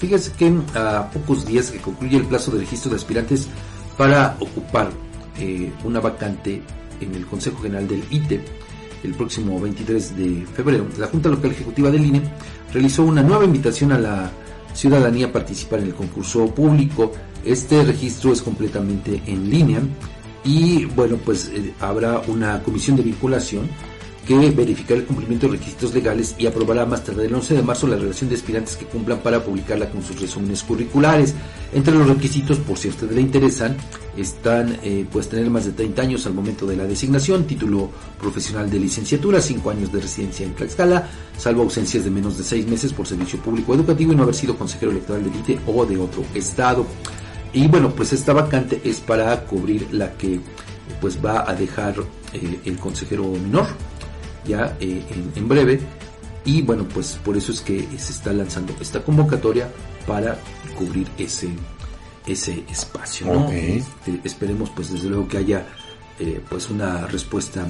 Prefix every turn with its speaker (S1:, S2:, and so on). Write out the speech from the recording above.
S1: Fíjese que a pocos días que concluye el plazo de registro de aspirantes para ocupar eh, una vacante en el Consejo General del ITE el próximo 23 de febrero, la Junta Local Ejecutiva del INE realizó una nueva invitación a la ciudadanía a participar en el concurso público. Este registro es completamente en línea y bueno, pues eh, habrá una comisión de vinculación que verificará el cumplimiento de requisitos legales y aprobará más tarde el 11 de marzo la relación de aspirantes que cumplan para publicarla con sus resúmenes curriculares. Entre los requisitos, por si a ustedes le interesan, están eh, pues tener más de 30 años al momento de la designación, título profesional de licenciatura, 5 años de residencia en Tlaxcala, salvo ausencias de menos de 6 meses por servicio público educativo y no haber sido consejero electoral de ITE o de otro estado. Y bueno, pues esta vacante es para cubrir la que pues va a dejar eh, el consejero menor ya eh, en, breve. Y bueno, pues por eso es que se está lanzando esta convocatoria para cubrir ese, ese espacio. Este, esperemos pues desde luego que haya eh, pues una respuesta